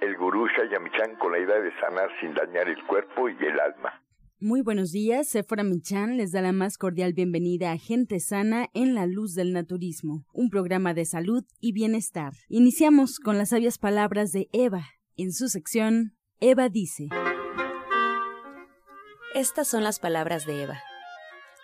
el gurú Shayamichan con la idea de sanar sin dañar el cuerpo y el alma. Muy buenos días, Sephora Michan les da la más cordial bienvenida a Gente Sana en la Luz del Naturismo, un programa de salud y bienestar. Iniciamos con las sabias palabras de Eva. En su sección, Eva dice. Estas son las palabras de Eva.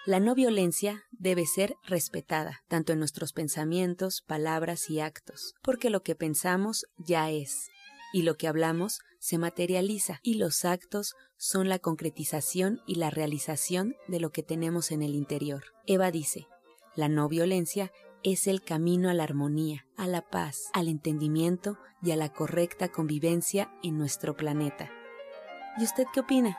La no violencia debe ser respetada, tanto en nuestros pensamientos, palabras y actos, porque lo que pensamos ya es, y lo que hablamos se materializa, y los actos son la concretización y la realización de lo que tenemos en el interior. Eva dice, la no violencia es el camino a la armonía, a la paz, al entendimiento y a la correcta convivencia en nuestro planeta. ¿Y usted qué opina?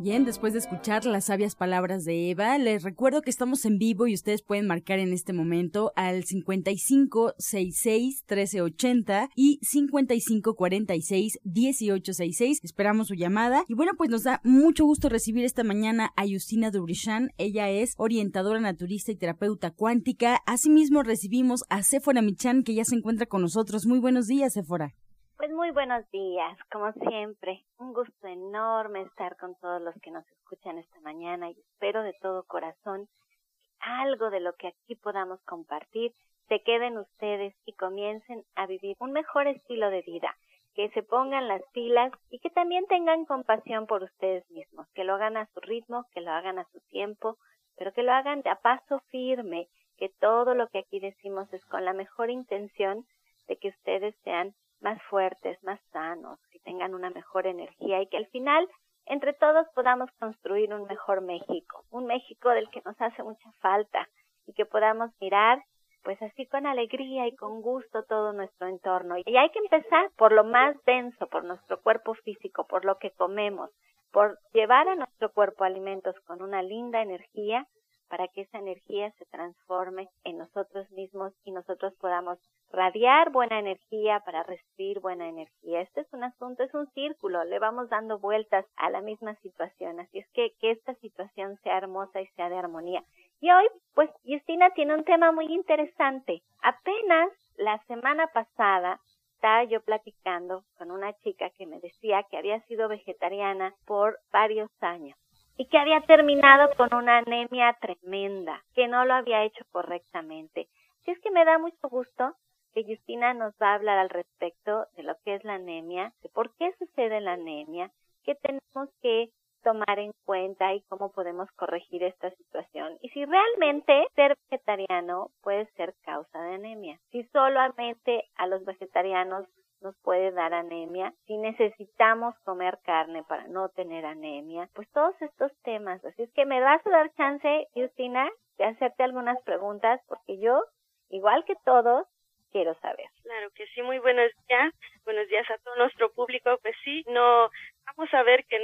Bien, después de escuchar las sabias palabras de Eva, les recuerdo que estamos en vivo y ustedes pueden marcar en este momento al 5566-1380 y 5546-1866. Esperamos su llamada. Y bueno, pues nos da mucho gusto recibir esta mañana a Justina Dubrichan. Ella es orientadora naturista y terapeuta cuántica. Asimismo, recibimos a Sephora Michan, que ya se encuentra con nosotros. Muy buenos días, Sephora. Pues muy buenos días, como siempre. Un gusto enorme estar con todos los que nos escuchan esta mañana y espero de todo corazón que algo de lo que aquí podamos compartir se queden ustedes y comiencen a vivir un mejor estilo de vida, que se pongan las pilas y que también tengan compasión por ustedes mismos, que lo hagan a su ritmo, que lo hagan a su tiempo, pero que lo hagan a paso firme, que todo lo que aquí decimos es con la mejor intención de que ustedes sean más fuertes, más sanos, que tengan una mejor energía y que al final entre todos podamos construir un mejor México, un México del que nos hace mucha falta y que podamos mirar pues así con alegría y con gusto todo nuestro entorno. Y hay que empezar por lo más denso, por nuestro cuerpo físico, por lo que comemos, por llevar a nuestro cuerpo alimentos con una linda energía para que esa energía se transforme en nosotros mismos y nosotros podamos radiar buena energía para recibir buena energía. Este es un asunto, es un círculo, le vamos dando vueltas a la misma situación, así es que que esta situación sea hermosa y sea de armonía. Y hoy, pues, Justina tiene un tema muy interesante. Apenas la semana pasada estaba yo platicando con una chica que me decía que había sido vegetariana por varios años y que había terminado con una anemia tremenda, que no lo había hecho correctamente. Si es que me da mucho gusto que Justina nos va a hablar al respecto de lo que es la anemia, de por qué sucede la anemia, qué tenemos que tomar en cuenta y cómo podemos corregir esta situación. Y si realmente ser vegetariano puede ser causa de anemia. Si solamente a los vegetarianos nos puede dar anemia, si necesitamos comer carne para no tener anemia, pues todos estos temas. Así es que me vas a dar chance, Justina, de hacerte algunas preguntas porque yo, igual que todos, quiero saber. Claro que sí, muy buenos días. Buenos días a todo nuestro público. Pues sí, no, vamos a ver que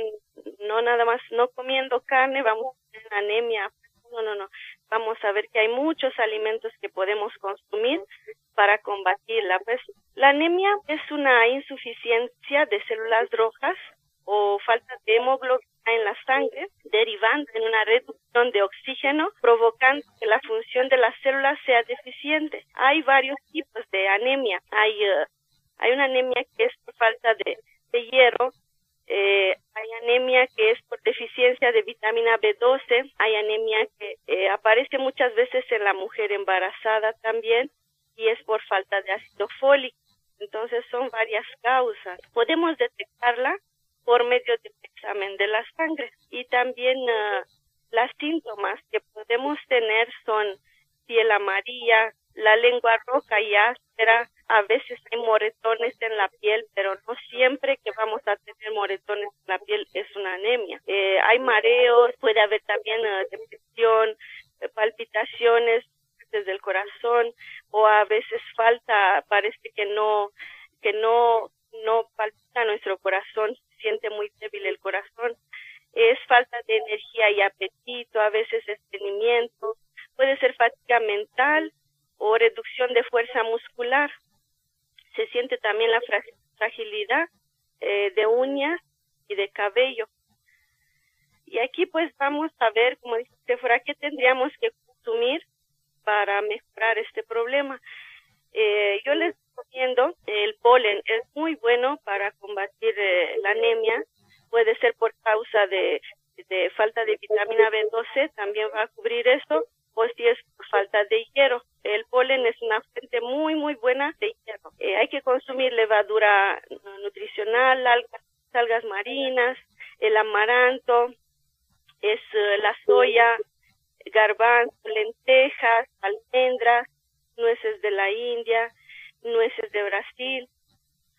no nada más no comiendo carne vamos a tener anemia. No, no, no. Vamos a ver que hay muchos alimentos que podemos consumir para combatirla. Pues la anemia es una insuficiencia de células rojas o falta de hemoglobina en la sangre, derivando en una reducción de oxígeno, provocando que la función de las células sea deficiente. Hay varios tipos de anemia. Hay, eh, hay una anemia que es por falta de, hierro, eh, hay anemia que es por deficiencia de vitamina B12, hay anemia que eh, aparece muchas veces en la mujer embarazada también y es por falta de ácido fólico. Entonces son varias causas. Podemos detectarla por medio del examen de la sangre y también uh, las síntomas que podemos tener son piel amarilla, la lengua roja y áspera, a veces hay moretones en la piel, pero no siempre que vamos a tener moretones en la piel es una anemia. Eh, hay mareos, puede haber también uh, depresión, palpitaciones desde el corazón o a veces falta, parece que no que no no palpita nuestro corazón, siente muy débil el corazón, es falta de energía y apetito, a veces estreñimiento, puede ser fatiga mental o reducción de fuerza muscular. Se siente también la fragilidad eh, de uñas y de cabello. Y aquí pues vamos a ver, como dice Sephora, qué tendríamos que consumir para mejorar este problema. Eh, yo les recomiendo el polen, es muy bueno para combatir eh, la anemia, puede ser por causa de, de falta de vitamina B12, también va a cubrir esto, o si es por falta de hierro. El polen es una fuente muy, muy buena de hierro. Eh, hay que consumir levadura nutricional, algas, algas marinas, el amaranto, es eh, la soya, garbanzo, lentejas, almendras, nueces de la India, nueces de Brasil,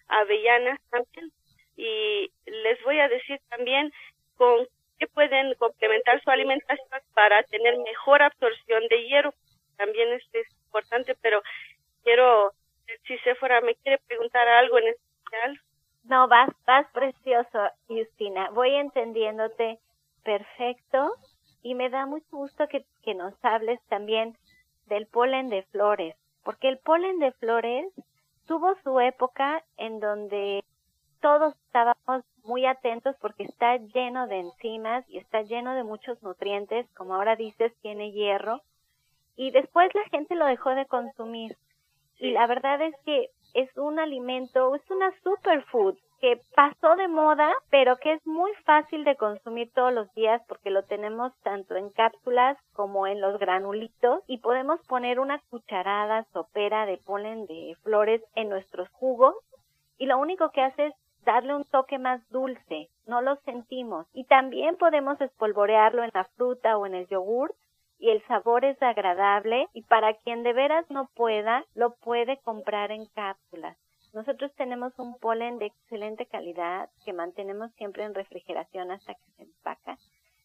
avellanas también. Y les voy a decir también con qué pueden complementar su alimentación para tener mejor absorción de hierro. También esto es importante, pero quiero, si Sephora me quiere preguntar algo en especial. No, vas, vas precioso, Justina. Voy entendiéndote perfecto y me da mucho gusto que, que nos hables también del polen de flores, porque el polen de flores tuvo su época en donde todos estábamos muy atentos porque está lleno de enzimas y está lleno de muchos nutrientes, como ahora dices, tiene hierro, y después la gente lo dejó de consumir. Y la verdad es que es un alimento, es una superfood que pasó de moda, pero que es muy fácil de consumir todos los días porque lo tenemos tanto en cápsulas como en los granulitos. Y podemos poner una cucharada sopera de polen de flores en nuestros jugos. Y lo único que hace es darle un toque más dulce, no lo sentimos y también podemos espolvorearlo en la fruta o en el yogur y el sabor es agradable y para quien de veras no pueda, lo puede comprar en cápsulas. Nosotros tenemos un polen de excelente calidad que mantenemos siempre en refrigeración hasta que se empaca,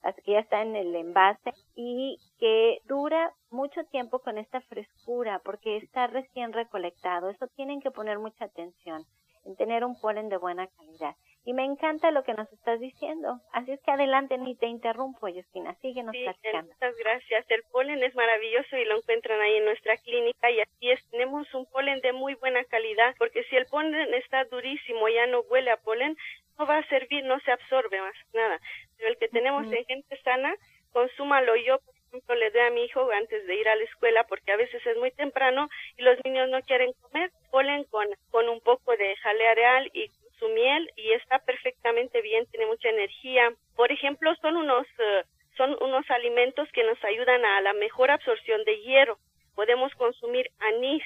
hasta que ya está en el envase y que dura mucho tiempo con esta frescura porque está recién recolectado. Eso tienen que poner mucha atención en tener un polen de buena calidad. Y me encanta lo que nos estás diciendo. Así es que adelante, ni te interrumpo, Justina. Síguenos sí, platicando. Muchas gracias. El polen es maravilloso y lo encuentran ahí en nuestra clínica. Y así es, tenemos un polen de muy buena calidad, porque si el polen está durísimo, ya no huele a polen, no va a servir, no se absorbe más nada. Pero el que tenemos en gente sana, consúmalo yo, por ejemplo, le doy a mi hijo antes de ir a la escuela, porque a veces es muy temprano y los niños no quieren comer. Polen con, con un poco de jalea real y su miel y está perfectamente bien, tiene mucha energía. Por ejemplo, son unos eh, son unos alimentos que nos ayudan a la mejor absorción de hierro. Podemos consumir anís,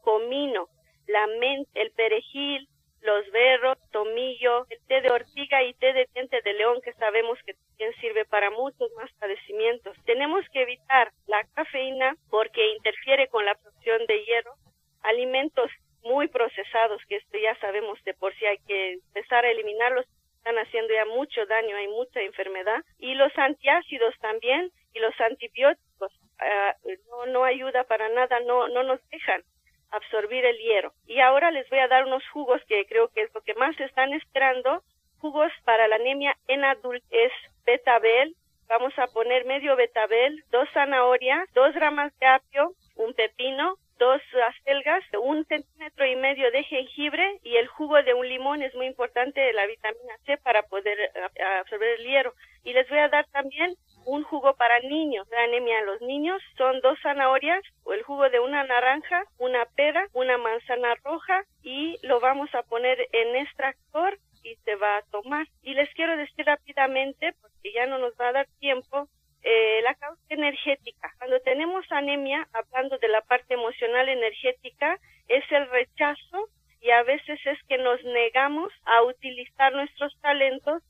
comino, la menta, el perejil, los berros, tomillo, el té de ortiga y té de diente de león que sabemos que también sirve para muchos más padecimientos. Tenemos que evitar la cafeína porque interfiere con la absorción de hierro. Alimentos muy procesados, que esto ya sabemos de por sí hay que empezar a eliminarlos, están haciendo ya mucho daño, hay mucha enfermedad. Y los antiácidos también y los antibióticos uh, no, no ayuda para nada, no, no nos dejan absorbir el hierro. Y ahora les voy a dar unos jugos que creo que es lo que más están esperando. Jugos para la anemia en adultez, betabel, vamos a poner medio betabel, dos zanahorias, dos ramas de apio, un pepino, dos acelgas, un centímetro y medio de jengibre y el jugo de un limón es muy importante la vitamina C para poder eh, absorber el hierro. Y les voy a dar también un jugo para niños, la anemia en los niños, son dos zanahorias o el jugo de una naranja, una pera, una manzana roja y lo vamos a poner en extractor y se va a tomar. Y les quiero decir rápidamente, porque ya no nos va a dar tiempo, eh, la causa energética. Cuando tenemos anemia, hablando de la parte emocional energética, es el rechazo y a veces es que nos negamos a utilizar nuestros talentos,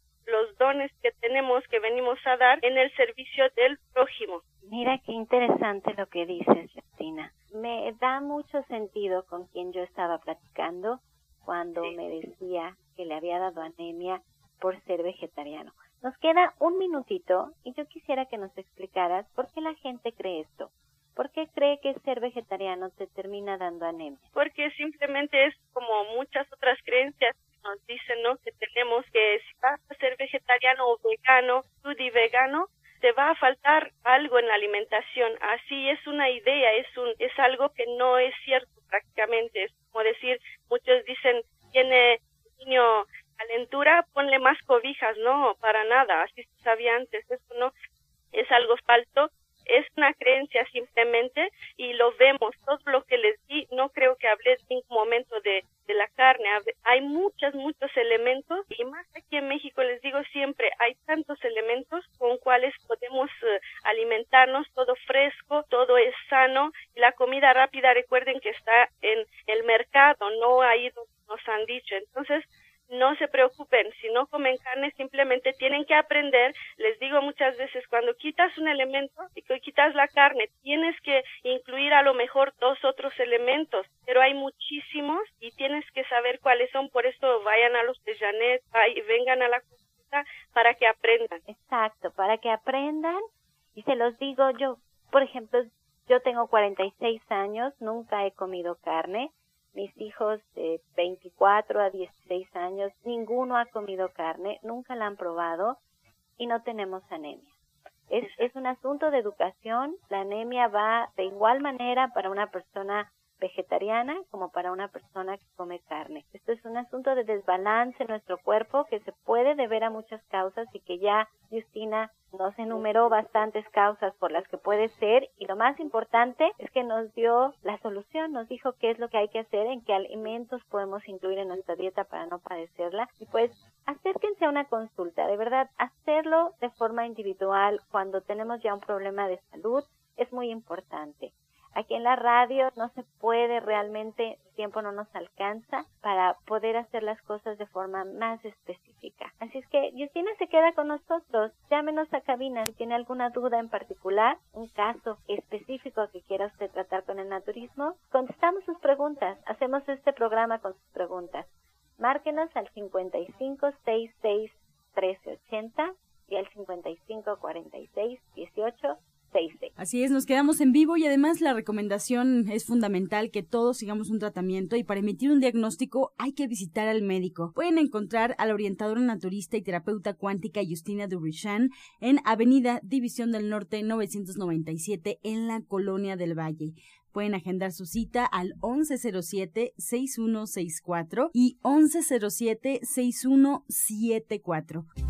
tenemos, que venimos a dar en el servicio del prójimo. Mira qué interesante lo que dices, Justina. Me da mucho sentido con quien yo estaba platicando cuando me decía que le había dado anemia por ser vegetariano. Nos queda un minutito y yo quisiera que nos explicaras por qué la gente cree esto. ¿Por qué cree que ser vegetariano te termina dando anemia? Porque simplemente es como muchas otras creencias. dicen, ¿no? Que tenemos que, si vas a ser o vegano, y vegano, te va a faltar algo en la alimentación. Así es una idea, es un, es algo que no es cierto prácticamente. Es como decir, muchos dicen, tiene niño calentura, ponle más cobijas, no, para nada, así se sabía antes, eso no es algo falso es una creencia simplemente y lo vemos. Todo lo que les di, no creo que hablé en ningún momento de, de la carne. Hay muchos, muchos elementos y más aquí en México les digo siempre, hay tantos elementos con cuales podemos eh, alimentarnos, todo fresco, todo es sano y la comida rápida recuerden que está en el mercado, no ahí donde nos han dicho. Entonces, no se preocupen, si no comen carne simplemente tienen que aprender, les digo muchas veces, cuando quitas un elemento y quitas la carne, tienes que incluir a lo mejor dos otros elementos, pero hay muchísimos tienes que saber cuáles son, por eso vayan a los de Janet, vengan a la consulta para que aprendan. Exacto, para que aprendan y se los digo yo, por ejemplo, yo tengo 46 años, nunca he comido carne, mis hijos de 24 a 16 años, ninguno ha comido carne, nunca la han probado y no tenemos anemia. Es, es un asunto de educación. La anemia va de igual manera para una persona vegetariana como para una persona que come carne. Esto es un asunto de desbalance en nuestro cuerpo que se puede deber a muchas causas y que ya Justina nos enumeró bastantes causas por las que puede ser y lo más importante es que nos dio la solución, nos dijo qué es lo que hay que hacer, en qué alimentos podemos incluir en nuestra dieta para no padecerla y pues acérquense a una consulta, de verdad, hacerlo de forma individual cuando tenemos ya un problema de salud es muy importante. Aquí en la radio no se puede realmente, el tiempo no nos alcanza para poder hacer las cosas de forma más específica. Así es que Justina se queda con nosotros. Llámenos a cabina si tiene alguna duda en particular, un caso específico que quiera usted tratar con el naturismo. Contestamos sus preguntas. Hacemos este programa con sus preguntas. Márquenos al 5566 1380 y al 5546 18 Así es, nos quedamos en vivo y además la recomendación es fundamental que todos sigamos un tratamiento y para emitir un diagnóstico hay que visitar al médico. Pueden encontrar a la orientadora naturista y terapeuta cuántica Justina Durishan en Avenida División del Norte 997 en la Colonia del Valle. Pueden agendar su cita al 1107-6164 y 1107-6174.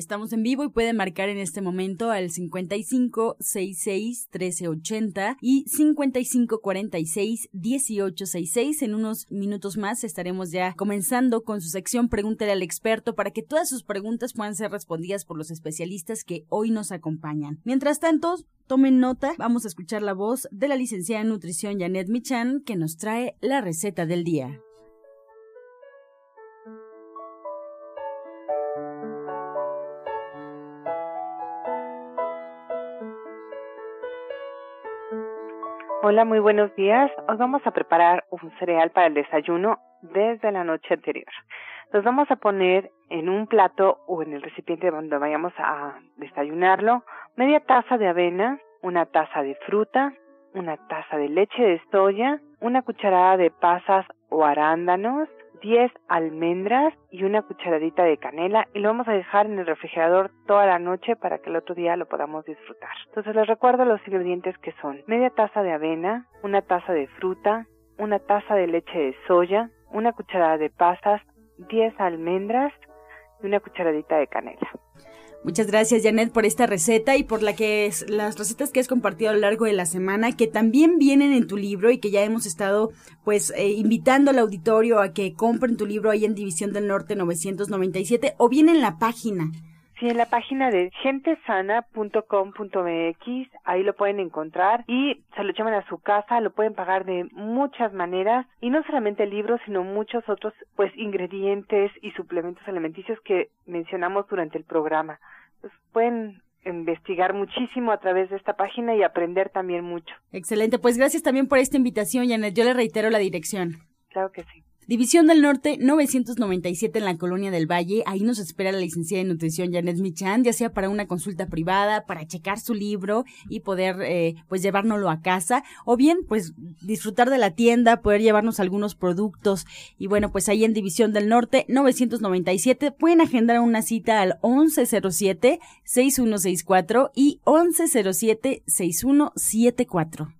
Estamos en vivo y pueden marcar en este momento al 55 66 1380 y 55 46 1866. En unos minutos más estaremos ya comenzando con su sección Pregúntale al experto para que todas sus preguntas puedan ser respondidas por los especialistas que hoy nos acompañan. Mientras tanto, tomen nota, vamos a escuchar la voz de la licenciada en nutrición Janet Michan que nos trae la receta del día. Hola, muy buenos días. Hoy vamos a preparar un cereal para el desayuno desde la noche anterior. Los vamos a poner en un plato o en el recipiente donde vayamos a desayunarlo, media taza de avena, una taza de fruta, una taza de leche de soya, una cucharada de pasas o arándanos, 10 almendras y una cucharadita de canela y lo vamos a dejar en el refrigerador toda la noche para que el otro día lo podamos disfrutar. Entonces les recuerdo los ingredientes que son media taza de avena, una taza de fruta, una taza de leche de soya, una cucharada de pasas, 10 almendras y una cucharadita de canela. Muchas gracias Janet por esta receta y por la que las recetas que has compartido a lo largo de la semana que también vienen en tu libro y que ya hemos estado pues eh, invitando al auditorio a que compren tu libro ahí en División del Norte 997 o bien en la página. Sí, en la página de gentesana.com.mx, ahí lo pueden encontrar y se lo llevan a su casa, lo pueden pagar de muchas maneras y no solamente libros, sino muchos otros pues ingredientes y suplementos alimenticios que mencionamos durante el programa. Pues, pueden investigar muchísimo a través de esta página y aprender también mucho. Excelente, pues gracias también por esta invitación, Janet. Yo le reitero la dirección. Claro que sí. División del Norte 997 en la Colonia del Valle. Ahí nos espera la licenciada en nutrición Janet Michan, ya sea para una consulta privada, para checar su libro y poder eh, pues llevárnoslo a casa o bien pues disfrutar de la tienda, poder llevarnos algunos productos y bueno pues ahí en División del Norte 997 pueden agendar una cita al 1107 6164 y 1107 6174.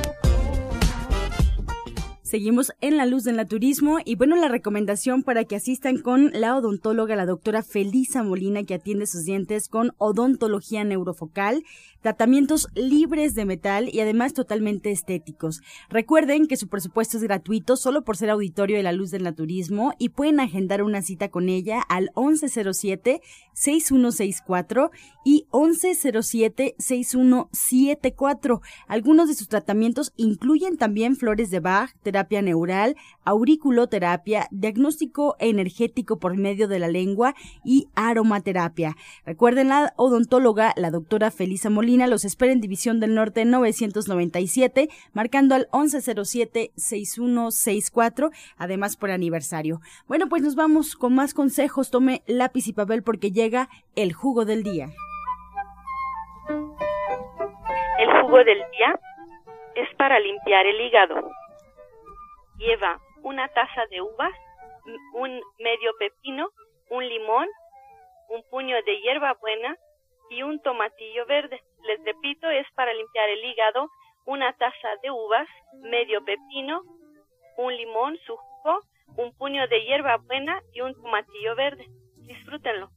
Seguimos en la luz del naturismo y bueno, la recomendación para que asistan con la odontóloga, la doctora Felisa Molina, que atiende sus dientes con odontología neurofocal, tratamientos libres de metal y además totalmente estéticos. Recuerden que su presupuesto es gratuito solo por ser auditorio de la luz del naturismo y pueden agendar una cita con ella al 1107-6164 y 1107-6174. Algunos de sus tratamientos incluyen también flores de Bach, terapia neural, auriculoterapia, diagnóstico energético por medio de la lengua y aromaterapia. Recuerden la odontóloga, la doctora Felisa Molina, los espera en División del Norte 997, marcando al 1107-6164, además por aniversario. Bueno, pues nos vamos con más consejos. Tome lápiz y papel porque llega el jugo del día. El jugo del día es para limpiar el hígado lleva una taza de uvas, un medio pepino, un limón, un puño de hierbabuena y un tomatillo verde. Les repito, es para limpiar el hígado, una taza de uvas, medio pepino, un limón, su un puño de hierbabuena y un tomatillo verde. Disfrútenlo.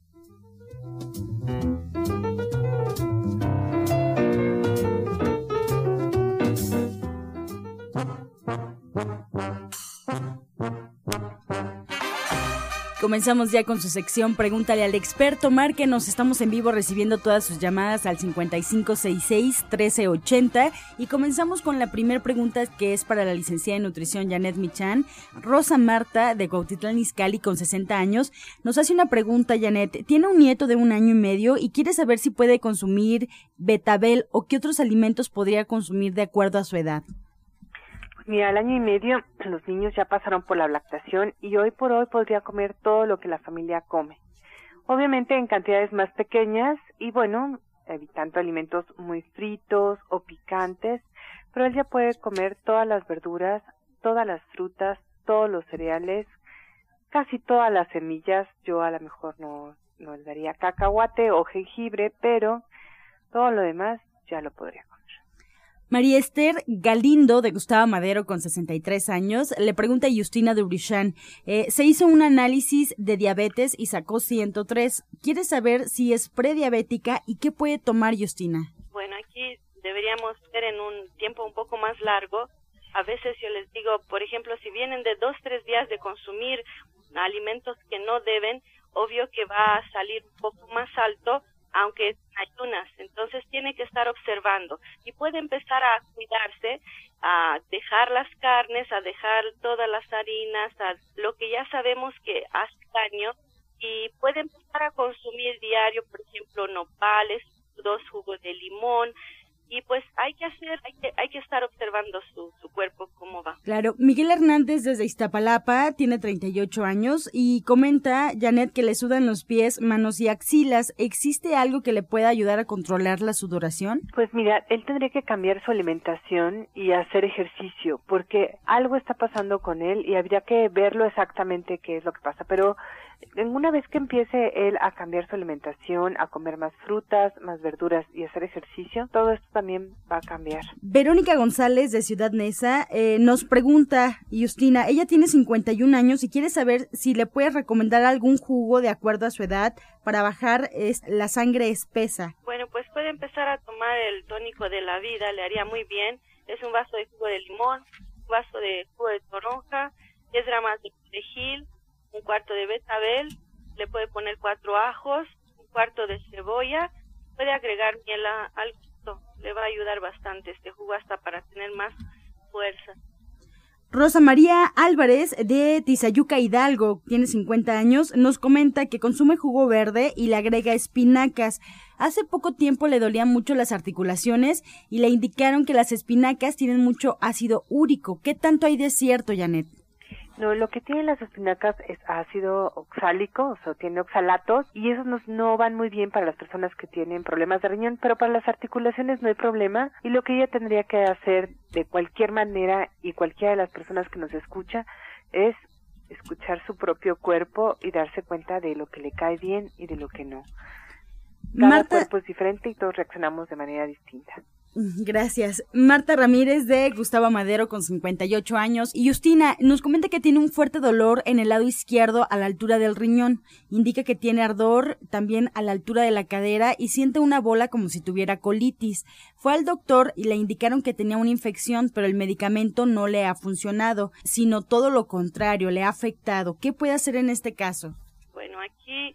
Comenzamos ya con su sección Pregúntale al experto. Márquenos, estamos en vivo recibiendo todas sus llamadas al 5566-1380 y comenzamos con la primera pregunta que es para la licenciada en nutrición Janet Michan. Rosa Marta de Cuautitlán Izcalli con 60 años nos hace una pregunta, Janet. Tiene un nieto de un año y medio y quiere saber si puede consumir betabel o qué otros alimentos podría consumir de acuerdo a su edad. Mira, al año y medio los niños ya pasaron por la lactación y hoy por hoy podría comer todo lo que la familia come. Obviamente en cantidades más pequeñas y bueno, evitando alimentos muy fritos o picantes, pero él ya puede comer todas las verduras, todas las frutas, todos los cereales, casi todas las semillas. Yo a lo mejor no, no le daría cacahuate o jengibre, pero todo lo demás ya lo podría comer. María Esther Galindo, de Gustavo Madero, con 63 años, le pregunta a Justina Dubrichan, eh, se hizo un análisis de diabetes y sacó 103. ¿Quiere saber si es prediabética y qué puede tomar Justina? Bueno, aquí deberíamos ver en un tiempo un poco más largo. A veces yo les digo, por ejemplo, si vienen de dos, tres días de consumir alimentos que no deben, obvio que va a salir un poco más alto aunque ayunas, entonces tiene que estar observando. Y puede empezar a cuidarse, a dejar las carnes, a dejar todas las harinas, a lo que ya sabemos que hace daño. Y puede empezar a consumir diario, por ejemplo, nopales, dos jugos de limón, y pues hay que hacer, hay que, hay que estar observando su, su cuerpo cómo va. Claro, Miguel Hernández desde Iztapalapa tiene 38 años y comenta, Janet, que le sudan los pies, manos y axilas. ¿Existe algo que le pueda ayudar a controlar la sudoración? Pues mira, él tendría que cambiar su alimentación y hacer ejercicio, porque algo está pasando con él y habría que verlo exactamente qué es lo que pasa, pero una vez que empiece él a cambiar su alimentación, a comer más frutas, más verduras y hacer ejercicio, todo esto también va a cambiar. Verónica González de Ciudad Neza eh, nos pregunta, Justina, ella tiene 51 años y quiere saber si le puedes recomendar algún jugo de acuerdo a su edad para bajar la sangre espesa. Bueno, pues puede empezar a tomar el tónico de la vida, le haría muy bien. Es un vaso de jugo de limón, un vaso de jugo de toronja, 10 gramos de perejil, un cuarto de betabel, le puede poner cuatro ajos, un cuarto de cebolla, puede agregar miel al gusto, le va a ayudar bastante este jugo hasta para tener más fuerza. Rosa María Álvarez de Tizayuca Hidalgo, tiene 50 años, nos comenta que consume jugo verde y le agrega espinacas. Hace poco tiempo le dolían mucho las articulaciones y le indicaron que las espinacas tienen mucho ácido úrico. ¿Qué tanto hay de cierto, Janet? No, lo que tienen las espinacas es ácido oxálico, o sea, tiene oxalatos, y esos no, no, van muy bien para las personas que tienen problemas de riñón, pero para las articulaciones no hay problema, y lo que ella tendría que hacer de cualquier manera, y cualquiera de las personas que nos escucha, es escuchar su propio cuerpo y darse cuenta de lo que le cae bien y de lo que no. Cada cuerpo es diferente y todos reaccionamos de manera distinta. Gracias. Marta Ramírez de Gustavo Madero con 58 años. Y Justina nos comenta que tiene un fuerte dolor en el lado izquierdo a la altura del riñón. Indica que tiene ardor también a la altura de la cadera y siente una bola como si tuviera colitis. Fue al doctor y le indicaron que tenía una infección, pero el medicamento no le ha funcionado, sino todo lo contrario, le ha afectado. ¿Qué puede hacer en este caso? Bueno, aquí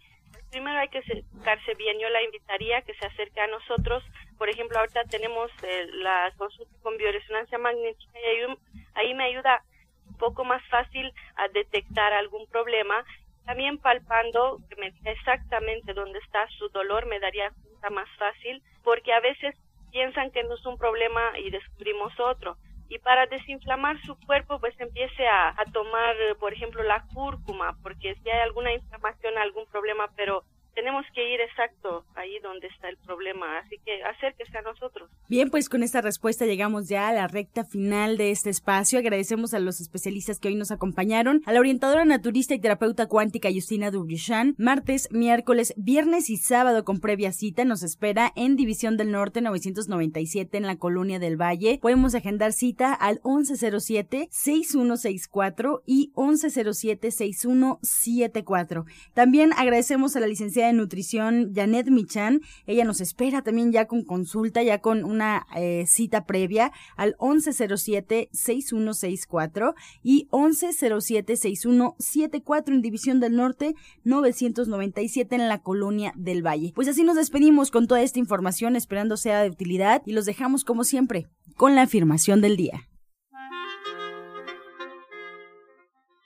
primero hay que acercarse bien. Yo la invitaría a que se acerque a nosotros. Por ejemplo, ahorita tenemos eh, la consulta con bioresonancia magnética y ahí, ahí me ayuda un poco más fácil a detectar algún problema. También palpando, que me diga exactamente dónde está su dolor, me daría cuenta más fácil, porque a veces piensan que no es un problema y descubrimos otro y para desinflamar su cuerpo pues empiece a, a, tomar por ejemplo la cúrcuma porque si hay alguna inflamación algún problema pero tenemos que ir exacto ahí donde está el problema, así que acérquese a nosotros. Bien, pues con esta respuesta llegamos ya a la recta final de este espacio. Agradecemos a los especialistas que hoy nos acompañaron, a la orientadora naturista y terapeuta cuántica Justina Dubrichan. Martes, miércoles, viernes y sábado con previa cita nos espera en División del Norte 997 en la Colonia del Valle. Podemos agendar cita al 1107-6164 y 1107-6174. También agradecemos a la licenciada nutrición Janet Michan. Ella nos espera también ya con consulta, ya con una eh, cita previa al 1107-6164 y 1107-6174 en División del Norte 997 en la Colonia del Valle. Pues así nos despedimos con toda esta información, esperando sea de utilidad y los dejamos como siempre con la afirmación del día.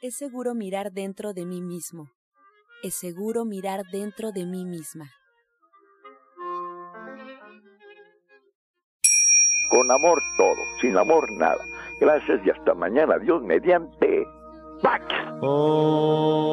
Es seguro mirar dentro de mí mismo es seguro mirar dentro de mí misma. Con amor todo, sin amor nada. Gracias y hasta mañana. Dios mediante. ¡Pax! Oh.